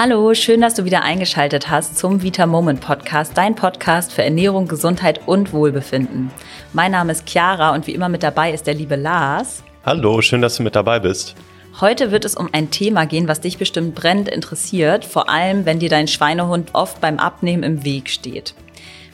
Hallo, schön, dass du wieder eingeschaltet hast zum Vita Moment Podcast, dein Podcast für Ernährung, Gesundheit und Wohlbefinden. Mein Name ist Chiara und wie immer mit dabei ist der liebe Lars. Hallo, schön, dass du mit dabei bist. Heute wird es um ein Thema gehen, was dich bestimmt brennend interessiert, vor allem wenn dir dein Schweinehund oft beim Abnehmen im Weg steht.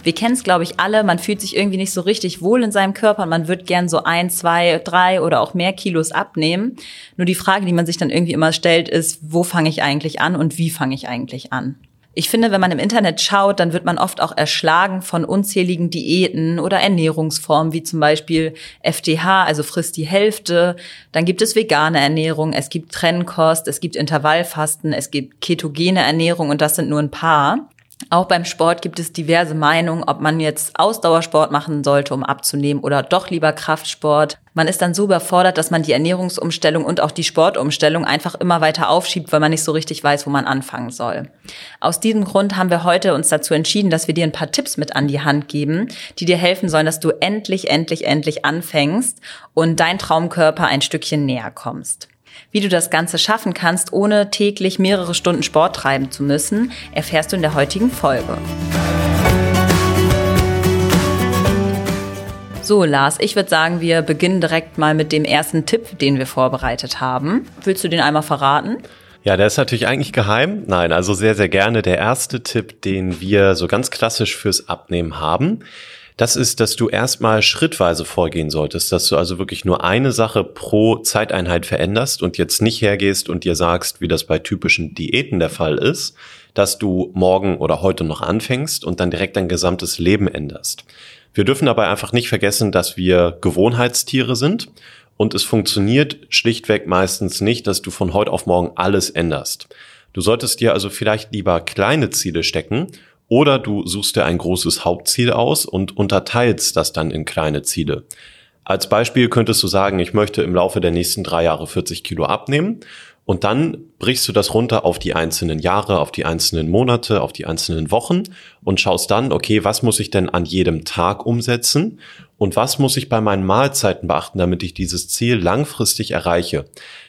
Wir kennen es, glaube ich, alle. Man fühlt sich irgendwie nicht so richtig wohl in seinem Körper und man wird gern so ein, zwei, drei oder auch mehr Kilos abnehmen. Nur die Frage, die man sich dann irgendwie immer stellt, ist, wo fange ich eigentlich an und wie fange ich eigentlich an? Ich finde, wenn man im Internet schaut, dann wird man oft auch erschlagen von unzähligen Diäten oder Ernährungsformen, wie zum Beispiel FDH, also frisst die Hälfte. Dann gibt es vegane Ernährung, es gibt Trennkost, es gibt Intervallfasten, es gibt ketogene Ernährung und das sind nur ein paar. Auch beim Sport gibt es diverse Meinungen, ob man jetzt Ausdauersport machen sollte, um abzunehmen oder doch lieber Kraftsport. Man ist dann so überfordert, dass man die Ernährungsumstellung und auch die Sportumstellung einfach immer weiter aufschiebt, weil man nicht so richtig weiß, wo man anfangen soll. Aus diesem Grund haben wir heute uns dazu entschieden, dass wir dir ein paar Tipps mit an die Hand geben, die dir helfen sollen, dass du endlich, endlich, endlich anfängst und dein Traumkörper ein Stückchen näher kommst. Wie du das Ganze schaffen kannst, ohne täglich mehrere Stunden Sport treiben zu müssen, erfährst du in der heutigen Folge. So, Lars, ich würde sagen, wir beginnen direkt mal mit dem ersten Tipp, den wir vorbereitet haben. Willst du den einmal verraten? Ja, der ist natürlich eigentlich geheim. Nein, also sehr, sehr gerne. Der erste Tipp, den wir so ganz klassisch fürs Abnehmen haben, das ist, dass du erstmal schrittweise vorgehen solltest, dass du also wirklich nur eine Sache pro Zeiteinheit veränderst und jetzt nicht hergehst und dir sagst, wie das bei typischen Diäten der Fall ist, dass du morgen oder heute noch anfängst und dann direkt dein gesamtes Leben änderst. Wir dürfen dabei einfach nicht vergessen, dass wir Gewohnheitstiere sind und es funktioniert schlichtweg meistens nicht, dass du von heute auf morgen alles änderst. Du solltest dir also vielleicht lieber kleine Ziele stecken oder du suchst dir ein großes Hauptziel aus und unterteilst das dann in kleine Ziele. Als Beispiel könntest du sagen, ich möchte im Laufe der nächsten drei Jahre 40 Kilo abnehmen und dann brichst du das runter auf die einzelnen Jahre, auf die einzelnen Monate, auf die einzelnen Wochen und schaust dann, okay, was muss ich denn an jedem Tag umsetzen und was muss ich bei meinen Mahlzeiten beachten, damit ich dieses Ziel langfristig erreiche.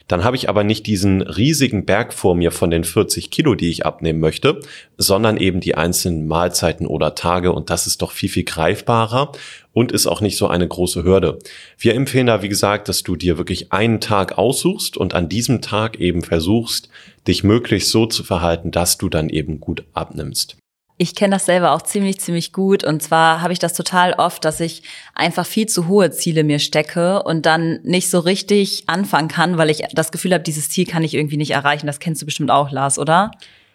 Dann habe ich aber nicht diesen riesigen Berg vor mir von den 40 Kilo, die ich abnehmen möchte, sondern eben die einzelnen Mahlzeiten oder Tage und das ist doch viel, viel greifbarer und ist auch nicht so eine große Hürde. Wir empfehlen da, wie gesagt, dass du dir wirklich einen Tag aussuchst und an diesem Tag eben versuchst, dich möglichst so zu verhalten, dass du dann eben gut abnimmst. Ich kenne das selber auch ziemlich, ziemlich gut. Und zwar habe ich das total oft, dass ich einfach viel zu hohe Ziele mir stecke und dann nicht so richtig anfangen kann, weil ich das Gefühl habe, dieses Ziel kann ich irgendwie nicht erreichen. Das kennst du bestimmt auch, Lars, oder?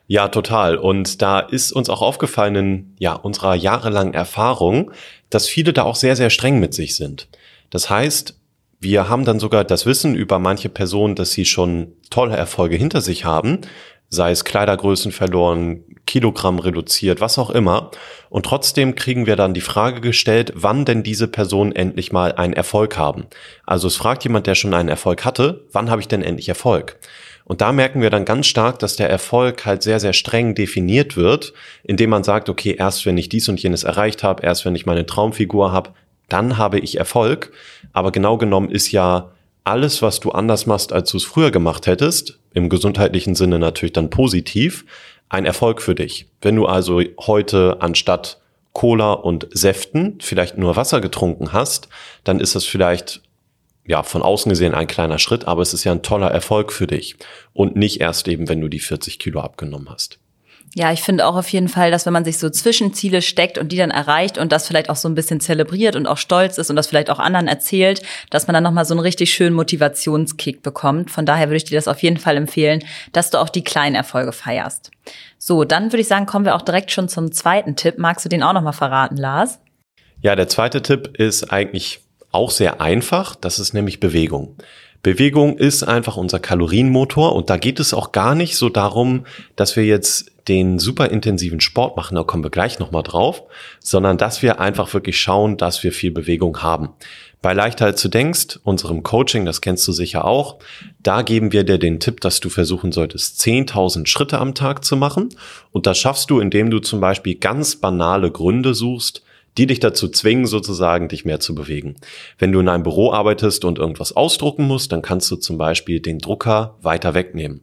Ja, total. Und da ist uns auch aufgefallen in ja, unserer jahrelangen Erfahrung, dass viele da auch sehr, sehr streng mit sich sind. Das heißt, wir haben dann sogar das Wissen über manche Personen, dass sie schon tolle Erfolge hinter sich haben, sei es Kleidergrößen verloren, Kilogramm reduziert, was auch immer. Und trotzdem kriegen wir dann die Frage gestellt, wann denn diese Personen endlich mal einen Erfolg haben. Also es fragt jemand, der schon einen Erfolg hatte, wann habe ich denn endlich Erfolg? Und da merken wir dann ganz stark, dass der Erfolg halt sehr, sehr streng definiert wird, indem man sagt, okay, erst wenn ich dies und jenes erreicht habe, erst wenn ich meine Traumfigur habe, dann habe ich Erfolg. Aber genau genommen ist ja alles, was du anders machst, als du es früher gemacht hättest, im gesundheitlichen Sinne natürlich dann positiv, ein Erfolg für dich. Wenn du also heute anstatt Cola und Säften vielleicht nur Wasser getrunken hast, dann ist das vielleicht ja, von außen gesehen ein kleiner Schritt, aber es ist ja ein toller Erfolg für dich und nicht erst eben, wenn du die 40 Kilo abgenommen hast. Ja, ich finde auch auf jeden Fall, dass wenn man sich so Zwischenziele steckt und die dann erreicht und das vielleicht auch so ein bisschen zelebriert und auch stolz ist und das vielleicht auch anderen erzählt, dass man dann nochmal so einen richtig schönen Motivationskick bekommt. Von daher würde ich dir das auf jeden Fall empfehlen, dass du auch die kleinen Erfolge feierst. So, dann würde ich sagen, kommen wir auch direkt schon zum zweiten Tipp. Magst du den auch nochmal verraten, Lars? Ja, der zweite Tipp ist eigentlich auch sehr einfach. Das ist nämlich Bewegung. Bewegung ist einfach unser Kalorienmotor und da geht es auch gar nicht so darum, dass wir jetzt den super intensiven Sport machen, da kommen wir gleich nochmal drauf, sondern dass wir einfach wirklich schauen, dass wir viel Bewegung haben. Bei Leichterheit zu denkst, unserem Coaching, das kennst du sicher auch, da geben wir dir den Tipp, dass du versuchen solltest, 10.000 Schritte am Tag zu machen. Und das schaffst du, indem du zum Beispiel ganz banale Gründe suchst, die dich dazu zwingen, sozusagen dich mehr zu bewegen. Wenn du in einem Büro arbeitest und irgendwas ausdrucken musst, dann kannst du zum Beispiel den Drucker weiter wegnehmen.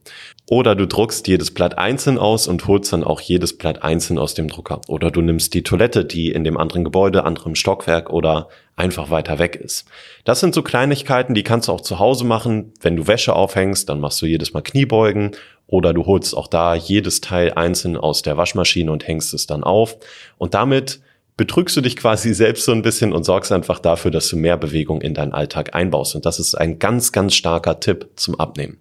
Oder du druckst jedes Blatt einzeln aus und holst dann auch jedes Blatt einzeln aus dem Drucker. Oder du nimmst die Toilette, die in dem anderen Gebäude, anderem Stockwerk oder einfach weiter weg ist. Das sind so Kleinigkeiten, die kannst du auch zu Hause machen. Wenn du Wäsche aufhängst, dann machst du jedes Mal Kniebeugen oder du holst auch da jedes Teil einzeln aus der Waschmaschine und hängst es dann auf. Und damit betrügst du dich quasi selbst so ein bisschen und sorgst einfach dafür, dass du mehr Bewegung in deinen Alltag einbaust. Und das ist ein ganz, ganz starker Tipp zum Abnehmen.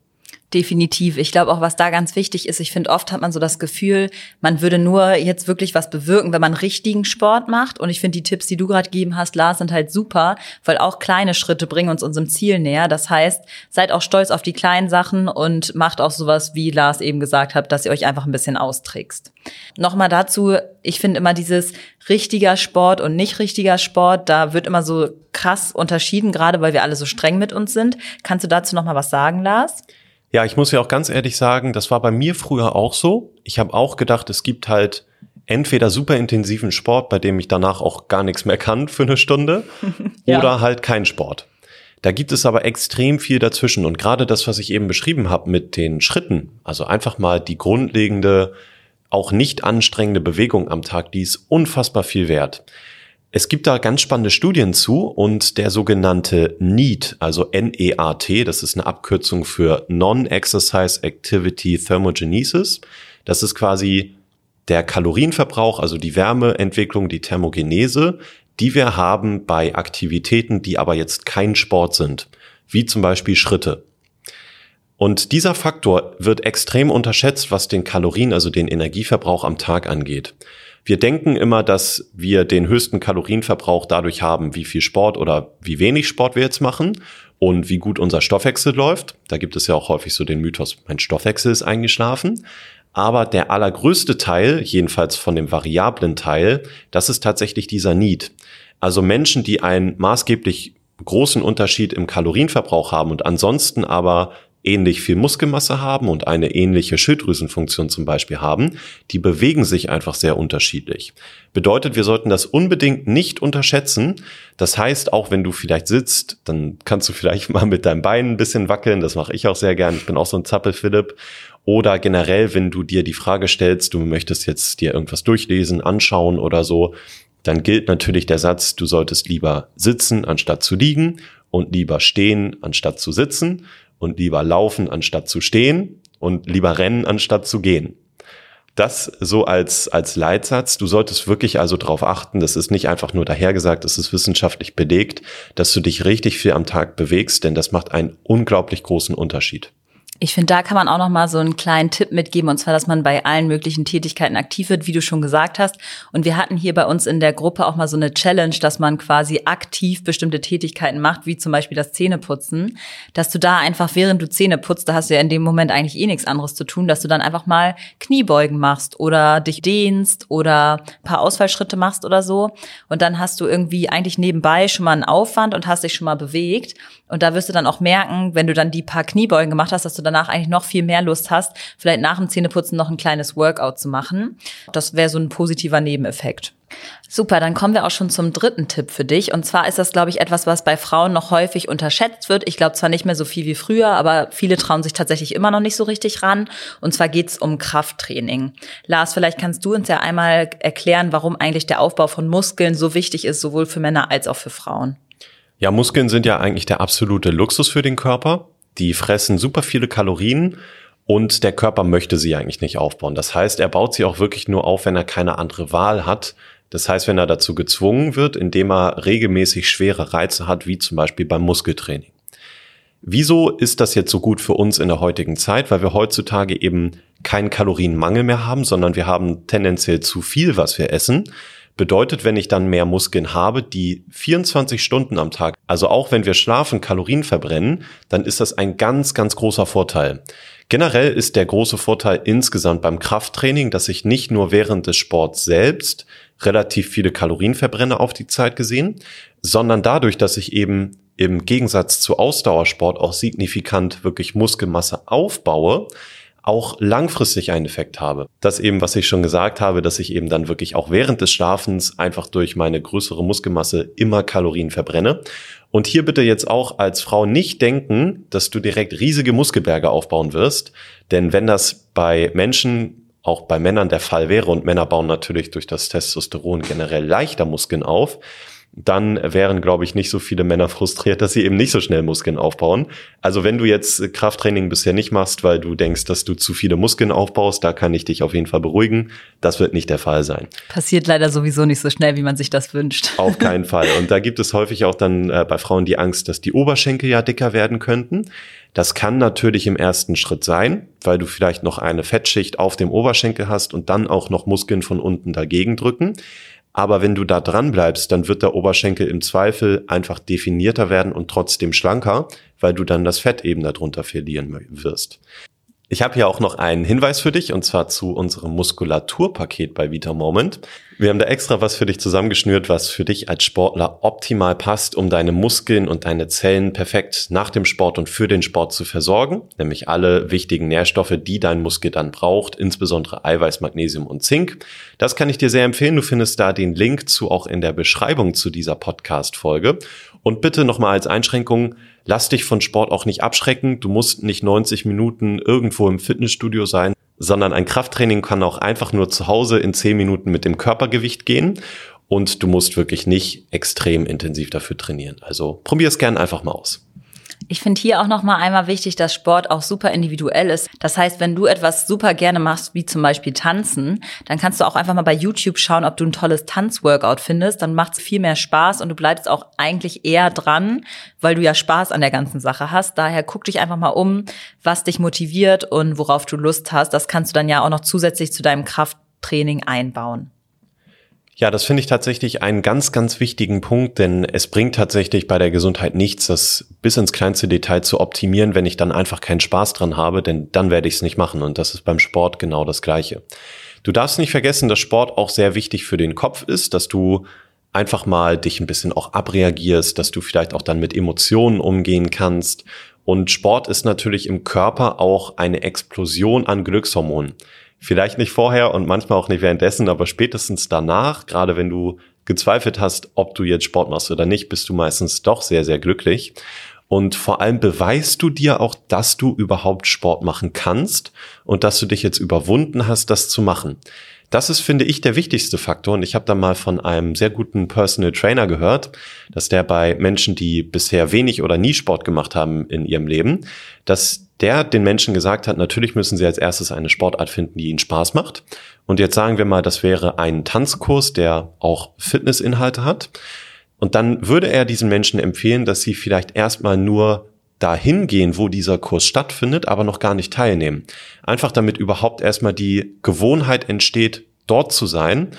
Definitiv. Ich glaube auch, was da ganz wichtig ist, ich finde, oft hat man so das Gefühl, man würde nur jetzt wirklich was bewirken, wenn man richtigen Sport macht. Und ich finde, die Tipps, die du gerade gegeben hast, Lars, sind halt super, weil auch kleine Schritte bringen uns unserem Ziel näher. Das heißt, seid auch stolz auf die kleinen Sachen und macht auch sowas, wie Lars eben gesagt hat, dass ihr euch einfach ein bisschen austrickst. Nochmal dazu, ich finde immer dieses richtiger Sport und nicht richtiger Sport, da wird immer so krass unterschieden, gerade weil wir alle so streng mit uns sind. Kannst du dazu nochmal was sagen, Lars? Ja, ich muss ja auch ganz ehrlich sagen, das war bei mir früher auch so. Ich habe auch gedacht, es gibt halt entweder super intensiven Sport, bei dem ich danach auch gar nichts mehr kann für eine Stunde, ja. oder halt kein Sport. Da gibt es aber extrem viel dazwischen und gerade das, was ich eben beschrieben habe mit den Schritten, also einfach mal die grundlegende, auch nicht anstrengende Bewegung am Tag, die ist unfassbar viel wert. Es gibt da ganz spannende Studien zu und der sogenannte NEAT, also N-E-A-T, das ist eine Abkürzung für Non-Exercise Activity Thermogenesis. Das ist quasi der Kalorienverbrauch, also die Wärmeentwicklung, die Thermogenese, die wir haben bei Aktivitäten, die aber jetzt kein Sport sind, wie zum Beispiel Schritte. Und dieser Faktor wird extrem unterschätzt, was den Kalorien, also den Energieverbrauch am Tag angeht. Wir denken immer, dass wir den höchsten Kalorienverbrauch dadurch haben, wie viel Sport oder wie wenig Sport wir jetzt machen und wie gut unser Stoffwechsel läuft. Da gibt es ja auch häufig so den Mythos, mein Stoffwechsel ist eingeschlafen. Aber der allergrößte Teil, jedenfalls von dem variablen Teil, das ist tatsächlich dieser Need. Also Menschen, die einen maßgeblich großen Unterschied im Kalorienverbrauch haben und ansonsten aber ähnlich viel Muskelmasse haben und eine ähnliche Schilddrüsenfunktion zum Beispiel haben, die bewegen sich einfach sehr unterschiedlich. Bedeutet, wir sollten das unbedingt nicht unterschätzen. Das heißt, auch wenn du vielleicht sitzt, dann kannst du vielleicht mal mit deinem Bein ein bisschen wackeln. Das mache ich auch sehr gern. Ich bin auch so ein Zappel-Philipp. Oder generell, wenn du dir die Frage stellst, du möchtest jetzt dir irgendwas durchlesen, anschauen oder so, dann gilt natürlich der Satz, du solltest lieber sitzen anstatt zu liegen und lieber stehen anstatt zu sitzen und lieber laufen anstatt zu stehen und lieber rennen anstatt zu gehen. Das so als, als Leitsatz. Du solltest wirklich also darauf achten, das ist nicht einfach nur dahergesagt, das ist wissenschaftlich belegt, dass du dich richtig viel am Tag bewegst, denn das macht einen unglaublich großen Unterschied. Ich finde, da kann man auch noch mal so einen kleinen Tipp mitgeben, und zwar, dass man bei allen möglichen Tätigkeiten aktiv wird, wie du schon gesagt hast. Und wir hatten hier bei uns in der Gruppe auch mal so eine Challenge, dass man quasi aktiv bestimmte Tätigkeiten macht, wie zum Beispiel das Zähneputzen, dass du da einfach, während du Zähne putzt, da hast du ja in dem Moment eigentlich eh nichts anderes zu tun, dass du dann einfach mal Kniebeugen machst oder dich dehnst oder ein paar Ausfallschritte machst oder so. Und dann hast du irgendwie eigentlich nebenbei schon mal einen Aufwand und hast dich schon mal bewegt. Und da wirst du dann auch merken, wenn du dann die paar Kniebeugen gemacht hast, dass du danach eigentlich noch viel mehr Lust hast, vielleicht nach dem Zähneputzen noch ein kleines Workout zu machen. Das wäre so ein positiver Nebeneffekt. Super, dann kommen wir auch schon zum dritten Tipp für dich. Und zwar ist das, glaube ich, etwas, was bei Frauen noch häufig unterschätzt wird. Ich glaube zwar nicht mehr so viel wie früher, aber viele trauen sich tatsächlich immer noch nicht so richtig ran. Und zwar geht es um Krafttraining. Lars, vielleicht kannst du uns ja einmal erklären, warum eigentlich der Aufbau von Muskeln so wichtig ist, sowohl für Männer als auch für Frauen. Ja, Muskeln sind ja eigentlich der absolute Luxus für den Körper. Die fressen super viele Kalorien und der Körper möchte sie eigentlich nicht aufbauen. Das heißt, er baut sie auch wirklich nur auf, wenn er keine andere Wahl hat. Das heißt, wenn er dazu gezwungen wird, indem er regelmäßig schwere Reize hat, wie zum Beispiel beim Muskeltraining. Wieso ist das jetzt so gut für uns in der heutigen Zeit? Weil wir heutzutage eben keinen Kalorienmangel mehr haben, sondern wir haben tendenziell zu viel, was wir essen. Bedeutet, wenn ich dann mehr Muskeln habe, die 24 Stunden am Tag, also auch wenn wir schlafen, Kalorien verbrennen, dann ist das ein ganz, ganz großer Vorteil. Generell ist der große Vorteil insgesamt beim Krafttraining, dass ich nicht nur während des Sports selbst relativ viele Kalorien verbrenne auf die Zeit gesehen, sondern dadurch, dass ich eben im Gegensatz zu Ausdauersport auch signifikant wirklich Muskelmasse aufbaue, auch langfristig einen Effekt habe. Das eben, was ich schon gesagt habe, dass ich eben dann wirklich auch während des Schlafens einfach durch meine größere Muskelmasse immer Kalorien verbrenne. Und hier bitte jetzt auch als Frau nicht denken, dass du direkt riesige Muskelberge aufbauen wirst. Denn wenn das bei Menschen, auch bei Männern der Fall wäre, und Männer bauen natürlich durch das Testosteron generell leichter Muskeln auf, dann wären, glaube ich, nicht so viele Männer frustriert, dass sie eben nicht so schnell Muskeln aufbauen. Also wenn du jetzt Krafttraining bisher nicht machst, weil du denkst, dass du zu viele Muskeln aufbaust, da kann ich dich auf jeden Fall beruhigen. Das wird nicht der Fall sein. Passiert leider sowieso nicht so schnell, wie man sich das wünscht. Auf keinen Fall. Und da gibt es häufig auch dann äh, bei Frauen die Angst, dass die Oberschenkel ja dicker werden könnten. Das kann natürlich im ersten Schritt sein, weil du vielleicht noch eine Fettschicht auf dem Oberschenkel hast und dann auch noch Muskeln von unten dagegen drücken. Aber wenn du da dran bleibst, dann wird der Oberschenkel im Zweifel einfach definierter werden und trotzdem schlanker, weil du dann das Fett eben darunter verlieren wirst. Ich habe hier auch noch einen Hinweis für dich und zwar zu unserem Muskulaturpaket bei Vita Moment. Wir haben da extra was für dich zusammengeschnürt, was für dich als Sportler optimal passt, um deine Muskeln und deine Zellen perfekt nach dem Sport und für den Sport zu versorgen, nämlich alle wichtigen Nährstoffe, die dein Muskel dann braucht, insbesondere Eiweiß, Magnesium und Zink. Das kann ich dir sehr empfehlen. Du findest da den Link zu auch in der Beschreibung zu dieser Podcast Folge. Und bitte nochmal als Einschränkung, lass dich von Sport auch nicht abschrecken. Du musst nicht 90 Minuten irgendwo im Fitnessstudio sein, sondern ein Krafttraining kann auch einfach nur zu Hause in 10 Minuten mit dem Körpergewicht gehen. Und du musst wirklich nicht extrem intensiv dafür trainieren. Also probier es gern einfach mal aus. Ich finde hier auch noch mal einmal wichtig, dass Sport auch super individuell ist. Das heißt, wenn du etwas super gerne machst, wie zum Beispiel Tanzen, dann kannst du auch einfach mal bei YouTube schauen, ob du ein tolles Tanzworkout findest. Dann macht es viel mehr Spaß und du bleibst auch eigentlich eher dran, weil du ja Spaß an der ganzen Sache hast. Daher guck dich einfach mal um, was dich motiviert und worauf du Lust hast. Das kannst du dann ja auch noch zusätzlich zu deinem Krafttraining einbauen. Ja, das finde ich tatsächlich einen ganz, ganz wichtigen Punkt, denn es bringt tatsächlich bei der Gesundheit nichts, das bis ins kleinste Detail zu optimieren, wenn ich dann einfach keinen Spaß dran habe, denn dann werde ich es nicht machen und das ist beim Sport genau das Gleiche. Du darfst nicht vergessen, dass Sport auch sehr wichtig für den Kopf ist, dass du einfach mal dich ein bisschen auch abreagierst, dass du vielleicht auch dann mit Emotionen umgehen kannst. Und Sport ist natürlich im Körper auch eine Explosion an Glückshormonen. Vielleicht nicht vorher und manchmal auch nicht währenddessen, aber spätestens danach, gerade wenn du gezweifelt hast, ob du jetzt Sport machst oder nicht, bist du meistens doch sehr, sehr glücklich. Und vor allem beweist du dir auch, dass du überhaupt Sport machen kannst und dass du dich jetzt überwunden hast, das zu machen. Das ist, finde ich, der wichtigste Faktor. Und ich habe da mal von einem sehr guten Personal Trainer gehört, dass der bei Menschen, die bisher wenig oder nie Sport gemacht haben in ihrem Leben, dass der den Menschen gesagt hat, natürlich müssen sie als erstes eine Sportart finden, die ihnen Spaß macht. Und jetzt sagen wir mal, das wäre ein Tanzkurs, der auch Fitnessinhalte hat. Und dann würde er diesen Menschen empfehlen, dass sie vielleicht erstmal nur dahin gehen, wo dieser Kurs stattfindet, aber noch gar nicht teilnehmen. Einfach damit überhaupt erstmal die Gewohnheit entsteht, dort zu sein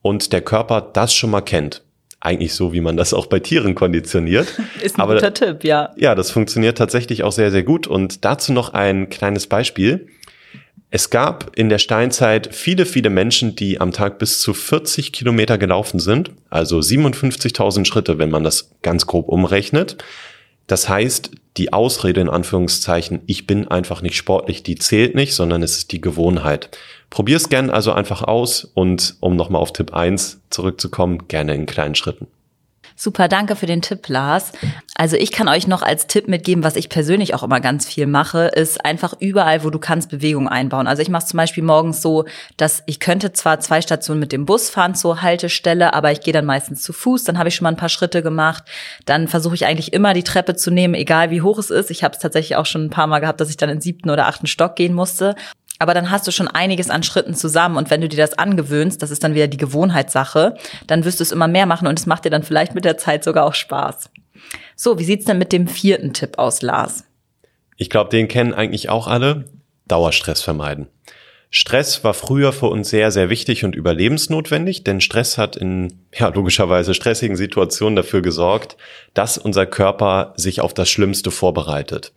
und der Körper das schon mal kennt eigentlich so, wie man das auch bei Tieren konditioniert. Ist ein Aber, guter Tipp, ja. Ja, das funktioniert tatsächlich auch sehr, sehr gut. Und dazu noch ein kleines Beispiel. Es gab in der Steinzeit viele, viele Menschen, die am Tag bis zu 40 Kilometer gelaufen sind, also 57.000 Schritte, wenn man das ganz grob umrechnet. Das heißt, die Ausrede in Anführungszeichen, ich bin einfach nicht sportlich, die zählt nicht, sondern es ist die Gewohnheit. Probier es gerne also einfach aus und um nochmal auf Tipp 1 zurückzukommen, gerne in kleinen Schritten. Super, danke für den Tipp, Lars. Also ich kann euch noch als Tipp mitgeben, was ich persönlich auch immer ganz viel mache, ist einfach überall, wo du kannst, Bewegung einbauen. Also ich mache zum Beispiel morgens so, dass ich könnte zwar zwei Stationen mit dem Bus fahren zur Haltestelle, aber ich gehe dann meistens zu Fuß, dann habe ich schon mal ein paar Schritte gemacht. Dann versuche ich eigentlich immer die Treppe zu nehmen, egal wie hoch es ist. Ich habe es tatsächlich auch schon ein paar Mal gehabt, dass ich dann in siebten oder achten Stock gehen musste. Aber dann hast du schon einiges an Schritten zusammen und wenn du dir das angewöhnst, das ist dann wieder die Gewohnheitssache, dann wirst du es immer mehr machen und es macht dir dann vielleicht mit der Zeit sogar auch Spaß. So, wie sieht's denn mit dem vierten Tipp aus, Lars? Ich glaube, den kennen eigentlich auch alle. Dauerstress vermeiden. Stress war früher für uns sehr, sehr wichtig und überlebensnotwendig, denn Stress hat in, ja, logischerweise stressigen Situationen dafür gesorgt, dass unser Körper sich auf das Schlimmste vorbereitet.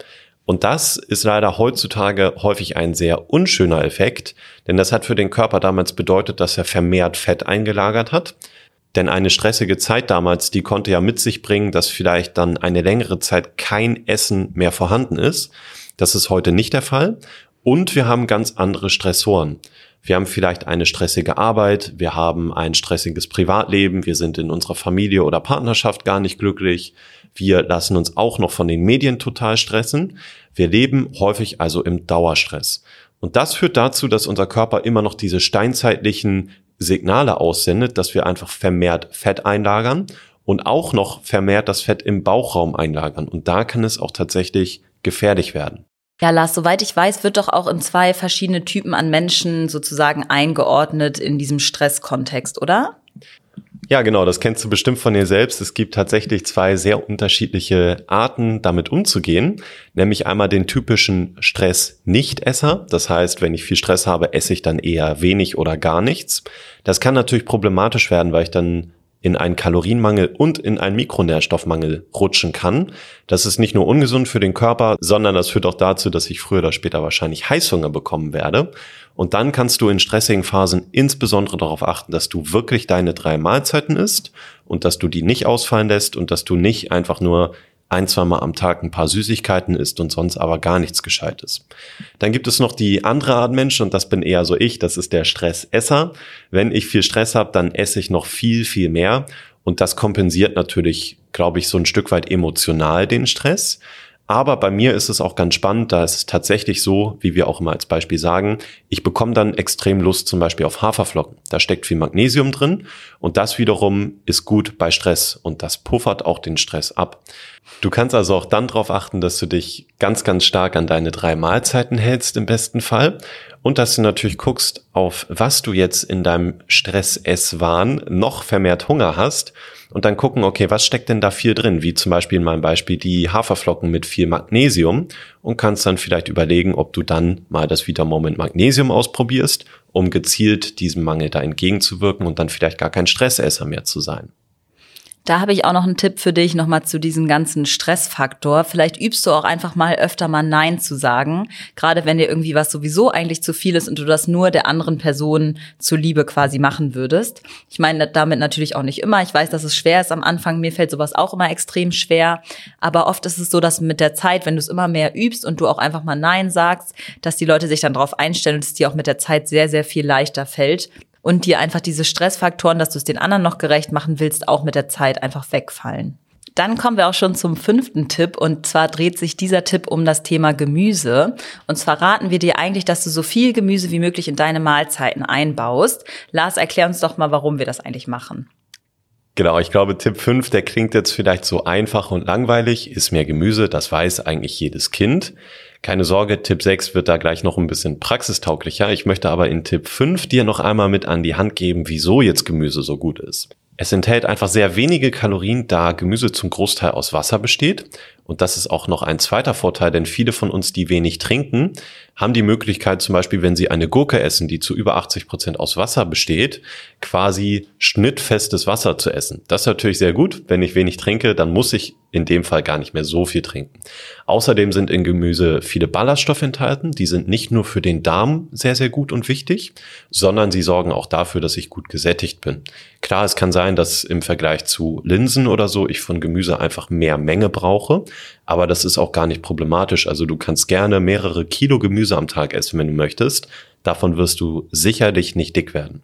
Und das ist leider heutzutage häufig ein sehr unschöner Effekt, denn das hat für den Körper damals bedeutet, dass er vermehrt Fett eingelagert hat. Denn eine stressige Zeit damals, die konnte ja mit sich bringen, dass vielleicht dann eine längere Zeit kein Essen mehr vorhanden ist. Das ist heute nicht der Fall. Und wir haben ganz andere Stressoren. Wir haben vielleicht eine stressige Arbeit, wir haben ein stressiges Privatleben, wir sind in unserer Familie oder Partnerschaft gar nicht glücklich, wir lassen uns auch noch von den Medien total stressen. Wir leben häufig also im Dauerstress. Und das führt dazu, dass unser Körper immer noch diese steinzeitlichen Signale aussendet, dass wir einfach vermehrt Fett einlagern und auch noch vermehrt das Fett im Bauchraum einlagern. Und da kann es auch tatsächlich gefährlich werden. Ja, Lars, soweit ich weiß, wird doch auch in zwei verschiedene Typen an Menschen sozusagen eingeordnet in diesem Stresskontext, oder? Ja, genau, das kennst du bestimmt von dir selbst. Es gibt tatsächlich zwei sehr unterschiedliche Arten, damit umzugehen. Nämlich einmal den typischen Stress-Nichtesser. Das heißt, wenn ich viel Stress habe, esse ich dann eher wenig oder gar nichts. Das kann natürlich problematisch werden, weil ich dann in einen Kalorienmangel und in einen Mikronährstoffmangel rutschen kann. Das ist nicht nur ungesund für den Körper, sondern das führt auch dazu, dass ich früher oder später wahrscheinlich Heißhunger bekommen werde. Und dann kannst du in stressigen Phasen insbesondere darauf achten, dass du wirklich deine drei Mahlzeiten isst und dass du die nicht ausfallen lässt und dass du nicht einfach nur ein, zweimal am Tag ein paar Süßigkeiten isst und sonst aber gar nichts Gescheites. Dann gibt es noch die andere Art Mensch und das bin eher so ich, das ist der Stressesser. Wenn ich viel Stress habe, dann esse ich noch viel, viel mehr und das kompensiert natürlich, glaube ich, so ein Stück weit emotional den Stress. Aber bei mir ist es auch ganz spannend, da ist es tatsächlich so, wie wir auch immer als Beispiel sagen, ich bekomme dann extrem Lust zum Beispiel auf Haferflocken. Da steckt viel Magnesium drin und das wiederum ist gut bei Stress und das puffert auch den Stress ab. Du kannst also auch dann darauf achten, dass du dich ganz, ganz stark an deine drei Mahlzeiten hältst im besten Fall und dass du natürlich guckst, auf was du jetzt in deinem Stress-Esswahn noch vermehrt Hunger hast und dann gucken, okay, was steckt denn da viel drin? Wie zum Beispiel in meinem Beispiel die Haferflocken mit viel Magnesium und kannst dann vielleicht überlegen, ob du dann mal das Vita Moment Magnesium ausprobierst, um gezielt diesem Mangel da entgegenzuwirken und dann vielleicht gar kein Stressesser mehr zu sein. Da habe ich auch noch einen Tipp für dich nochmal zu diesem ganzen Stressfaktor. Vielleicht übst du auch einfach mal öfter mal Nein zu sagen. Gerade wenn dir irgendwie was sowieso eigentlich zu viel ist und du das nur der anderen Person zuliebe quasi machen würdest. Ich meine damit natürlich auch nicht immer. Ich weiß, dass es schwer ist am Anfang. Mir fällt sowas auch immer extrem schwer. Aber oft ist es so, dass mit der Zeit, wenn du es immer mehr übst und du auch einfach mal Nein sagst, dass die Leute sich dann darauf einstellen und es dir auch mit der Zeit sehr, sehr viel leichter fällt und dir einfach diese Stressfaktoren, dass du es den anderen noch gerecht machen willst, auch mit der Zeit einfach wegfallen. Dann kommen wir auch schon zum fünften Tipp und zwar dreht sich dieser Tipp um das Thema Gemüse. Und zwar raten wir dir eigentlich, dass du so viel Gemüse wie möglich in deine Mahlzeiten einbaust. Lars, erklär uns doch mal, warum wir das eigentlich machen. Genau, ich glaube, Tipp 5, der klingt jetzt vielleicht so einfach und langweilig, ist mehr Gemüse, das weiß eigentlich jedes Kind. Keine Sorge, Tipp 6 wird da gleich noch ein bisschen praxistauglicher. Ich möchte aber in Tipp 5 dir noch einmal mit an die Hand geben, wieso jetzt Gemüse so gut ist. Es enthält einfach sehr wenige Kalorien, da Gemüse zum Großteil aus Wasser besteht. Und das ist auch noch ein zweiter Vorteil, denn viele von uns, die wenig trinken, haben die Möglichkeit zum Beispiel, wenn sie eine Gurke essen, die zu über 80 Prozent aus Wasser besteht, quasi schnittfestes Wasser zu essen. Das ist natürlich sehr gut. Wenn ich wenig trinke, dann muss ich in dem Fall gar nicht mehr so viel trinken. Außerdem sind in Gemüse viele Ballaststoffe enthalten. Die sind nicht nur für den Darm sehr, sehr gut und wichtig, sondern sie sorgen auch dafür, dass ich gut gesättigt bin. Klar, es kann sein, dass im Vergleich zu Linsen oder so ich von Gemüse einfach mehr Menge brauche, aber das ist auch gar nicht problematisch. Also du kannst gerne mehrere Kilo Gemüse am Tag essen, wenn du möchtest. Davon wirst du sicherlich nicht dick werden.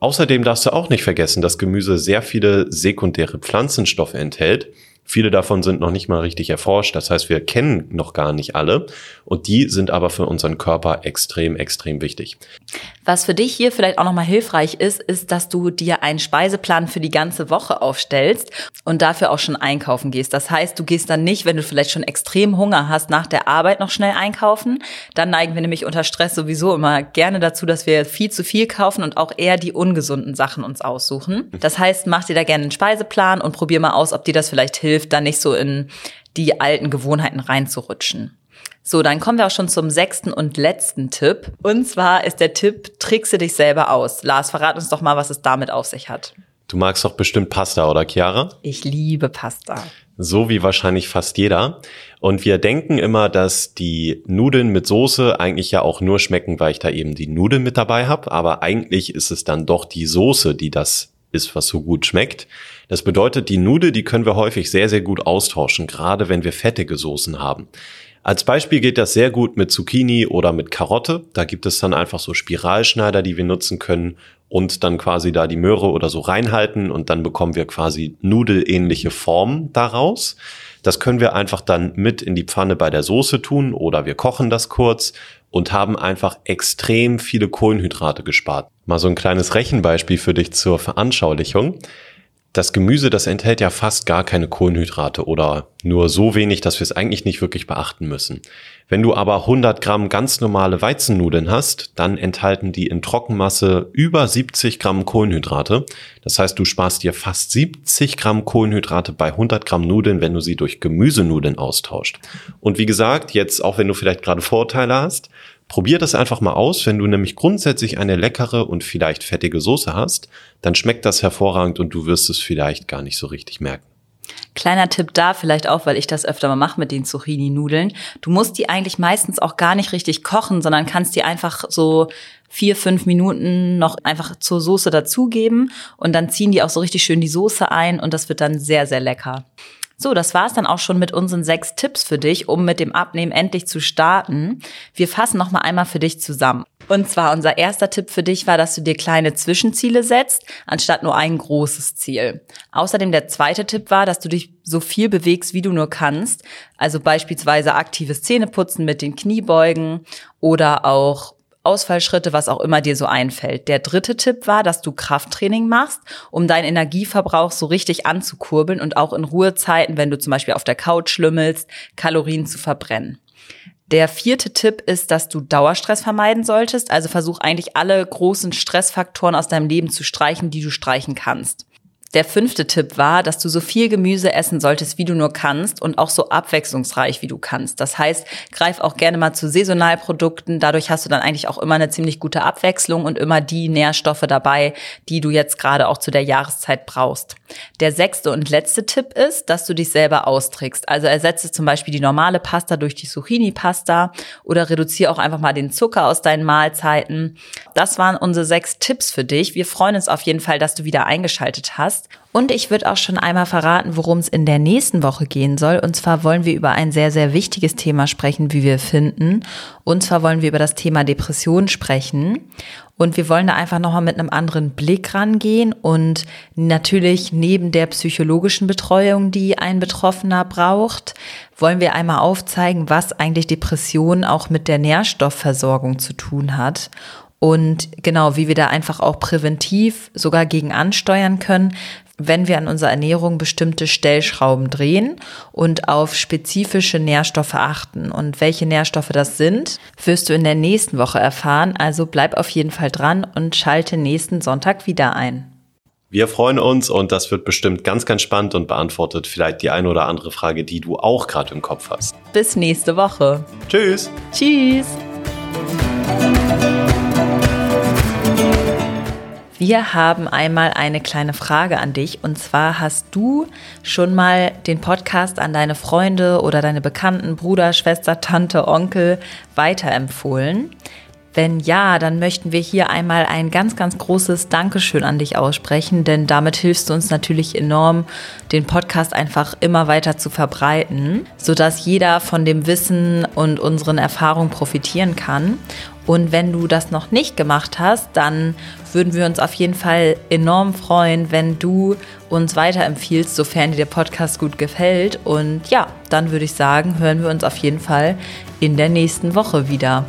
Außerdem darfst du auch nicht vergessen, dass Gemüse sehr viele sekundäre Pflanzenstoffe enthält, Viele davon sind noch nicht mal richtig erforscht. Das heißt, wir kennen noch gar nicht alle. Und die sind aber für unseren Körper extrem, extrem wichtig. Was für dich hier vielleicht auch nochmal hilfreich ist, ist, dass du dir einen Speiseplan für die ganze Woche aufstellst und dafür auch schon einkaufen gehst. Das heißt, du gehst dann nicht, wenn du vielleicht schon extrem Hunger hast, nach der Arbeit noch schnell einkaufen. Dann neigen wir nämlich unter Stress sowieso immer gerne dazu, dass wir viel zu viel kaufen und auch eher die ungesunden Sachen uns aussuchen. Das heißt, mach dir da gerne einen Speiseplan und probier mal aus, ob dir das vielleicht hilft hilft, da nicht so in die alten Gewohnheiten reinzurutschen. So, dann kommen wir auch schon zum sechsten und letzten Tipp. Und zwar ist der Tipp, trickse dich selber aus. Lars, verrat uns doch mal, was es damit auf sich hat. Du magst doch bestimmt Pasta, oder Chiara? Ich liebe Pasta. So wie wahrscheinlich fast jeder. Und wir denken immer, dass die Nudeln mit Soße eigentlich ja auch nur schmecken, weil ich da eben die Nudeln mit dabei habe. Aber eigentlich ist es dann doch die Soße, die das ist, was so gut schmeckt. Das bedeutet, die Nudel, die können wir häufig sehr, sehr gut austauschen, gerade wenn wir fettige Soßen haben. Als Beispiel geht das sehr gut mit Zucchini oder mit Karotte. Da gibt es dann einfach so Spiralschneider, die wir nutzen können und dann quasi da die Möhre oder so reinhalten und dann bekommen wir quasi nudelähnliche Formen daraus. Das können wir einfach dann mit in die Pfanne bei der Soße tun oder wir kochen das kurz und haben einfach extrem viele Kohlenhydrate gespart. Mal so ein kleines Rechenbeispiel für dich zur Veranschaulichung das Gemüse, das enthält ja fast gar keine Kohlenhydrate oder nur so wenig, dass wir es eigentlich nicht wirklich beachten müssen. Wenn du aber 100 Gramm ganz normale Weizennudeln hast, dann enthalten die in Trockenmasse über 70 Gramm Kohlenhydrate. Das heißt, du sparst dir fast 70 Gramm Kohlenhydrate bei 100 Gramm Nudeln, wenn du sie durch Gemüsenudeln austauscht. Und wie gesagt, jetzt auch wenn du vielleicht gerade Vorteile hast, Probier das einfach mal aus. Wenn du nämlich grundsätzlich eine leckere und vielleicht fettige Soße hast, dann schmeckt das hervorragend und du wirst es vielleicht gar nicht so richtig merken. Kleiner Tipp da vielleicht auch, weil ich das öfter mal mache mit den Zucchini-Nudeln. Du musst die eigentlich meistens auch gar nicht richtig kochen, sondern kannst die einfach so vier, fünf Minuten noch einfach zur Soße dazugeben und dann ziehen die auch so richtig schön die Soße ein und das wird dann sehr, sehr lecker. So, das war's dann auch schon mit unseren sechs Tipps für dich, um mit dem Abnehmen endlich zu starten. Wir fassen noch mal einmal für dich zusammen. Und zwar unser erster Tipp für dich war, dass du dir kleine Zwischenziele setzt, anstatt nur ein großes Ziel. Außerdem der zweite Tipp war, dass du dich so viel bewegst, wie du nur kannst. Also beispielsweise aktives Zähneputzen mit den Kniebeugen oder auch Ausfallschritte, was auch immer dir so einfällt. Der dritte Tipp war, dass du Krafttraining machst, um deinen Energieverbrauch so richtig anzukurbeln und auch in Ruhezeiten, wenn du zum Beispiel auf der Couch schlümmelst, Kalorien zu verbrennen. Der vierte Tipp ist, dass du Dauerstress vermeiden solltest. Also versuch eigentlich alle großen Stressfaktoren aus deinem Leben zu streichen, die du streichen kannst. Der fünfte Tipp war, dass du so viel Gemüse essen solltest, wie du nur kannst und auch so abwechslungsreich, wie du kannst. Das heißt, greif auch gerne mal zu Saisonalprodukten. Dadurch hast du dann eigentlich auch immer eine ziemlich gute Abwechslung und immer die Nährstoffe dabei, die du jetzt gerade auch zu der Jahreszeit brauchst. Der sechste und letzte Tipp ist, dass du dich selber austrickst. Also ersetze zum Beispiel die normale Pasta durch die Zucchini-Pasta oder reduziere auch einfach mal den Zucker aus deinen Mahlzeiten. Das waren unsere sechs Tipps für dich. Wir freuen uns auf jeden Fall, dass du wieder eingeschaltet hast. Und ich würde auch schon einmal verraten, worum es in der nächsten Woche gehen soll. Und zwar wollen wir über ein sehr, sehr wichtiges Thema sprechen, wie wir finden. Und zwar wollen wir über das Thema Depression sprechen. Und wir wollen da einfach nochmal mit einem anderen Blick rangehen und natürlich neben der psychologischen Betreuung, die ein Betroffener braucht, wollen wir einmal aufzeigen, was eigentlich Depression auch mit der Nährstoffversorgung zu tun hat und genau, wie wir da einfach auch präventiv sogar gegen ansteuern können, wenn wir an unserer Ernährung bestimmte Stellschrauben drehen und auf spezifische Nährstoffe achten. Und welche Nährstoffe das sind, wirst du in der nächsten Woche erfahren. Also bleib auf jeden Fall dran und schalte nächsten Sonntag wieder ein. Wir freuen uns und das wird bestimmt ganz, ganz spannend und beantwortet vielleicht die eine oder andere Frage, die du auch gerade im Kopf hast. Bis nächste Woche. Tschüss. Tschüss. Wir haben einmal eine kleine Frage an dich. Und zwar hast du schon mal den Podcast an deine Freunde oder deine Bekannten, Bruder, Schwester, Tante, Onkel weiterempfohlen? Wenn ja, dann möchten wir hier einmal ein ganz, ganz großes Dankeschön an dich aussprechen, denn damit hilfst du uns natürlich enorm, den Podcast einfach immer weiter zu verbreiten, sodass jeder von dem Wissen und unseren Erfahrungen profitieren kann. Und wenn du das noch nicht gemacht hast, dann würden wir uns auf jeden Fall enorm freuen, wenn du uns weiterempfiehlst, sofern dir der Podcast gut gefällt. Und ja, dann würde ich sagen, hören wir uns auf jeden Fall in der nächsten Woche wieder.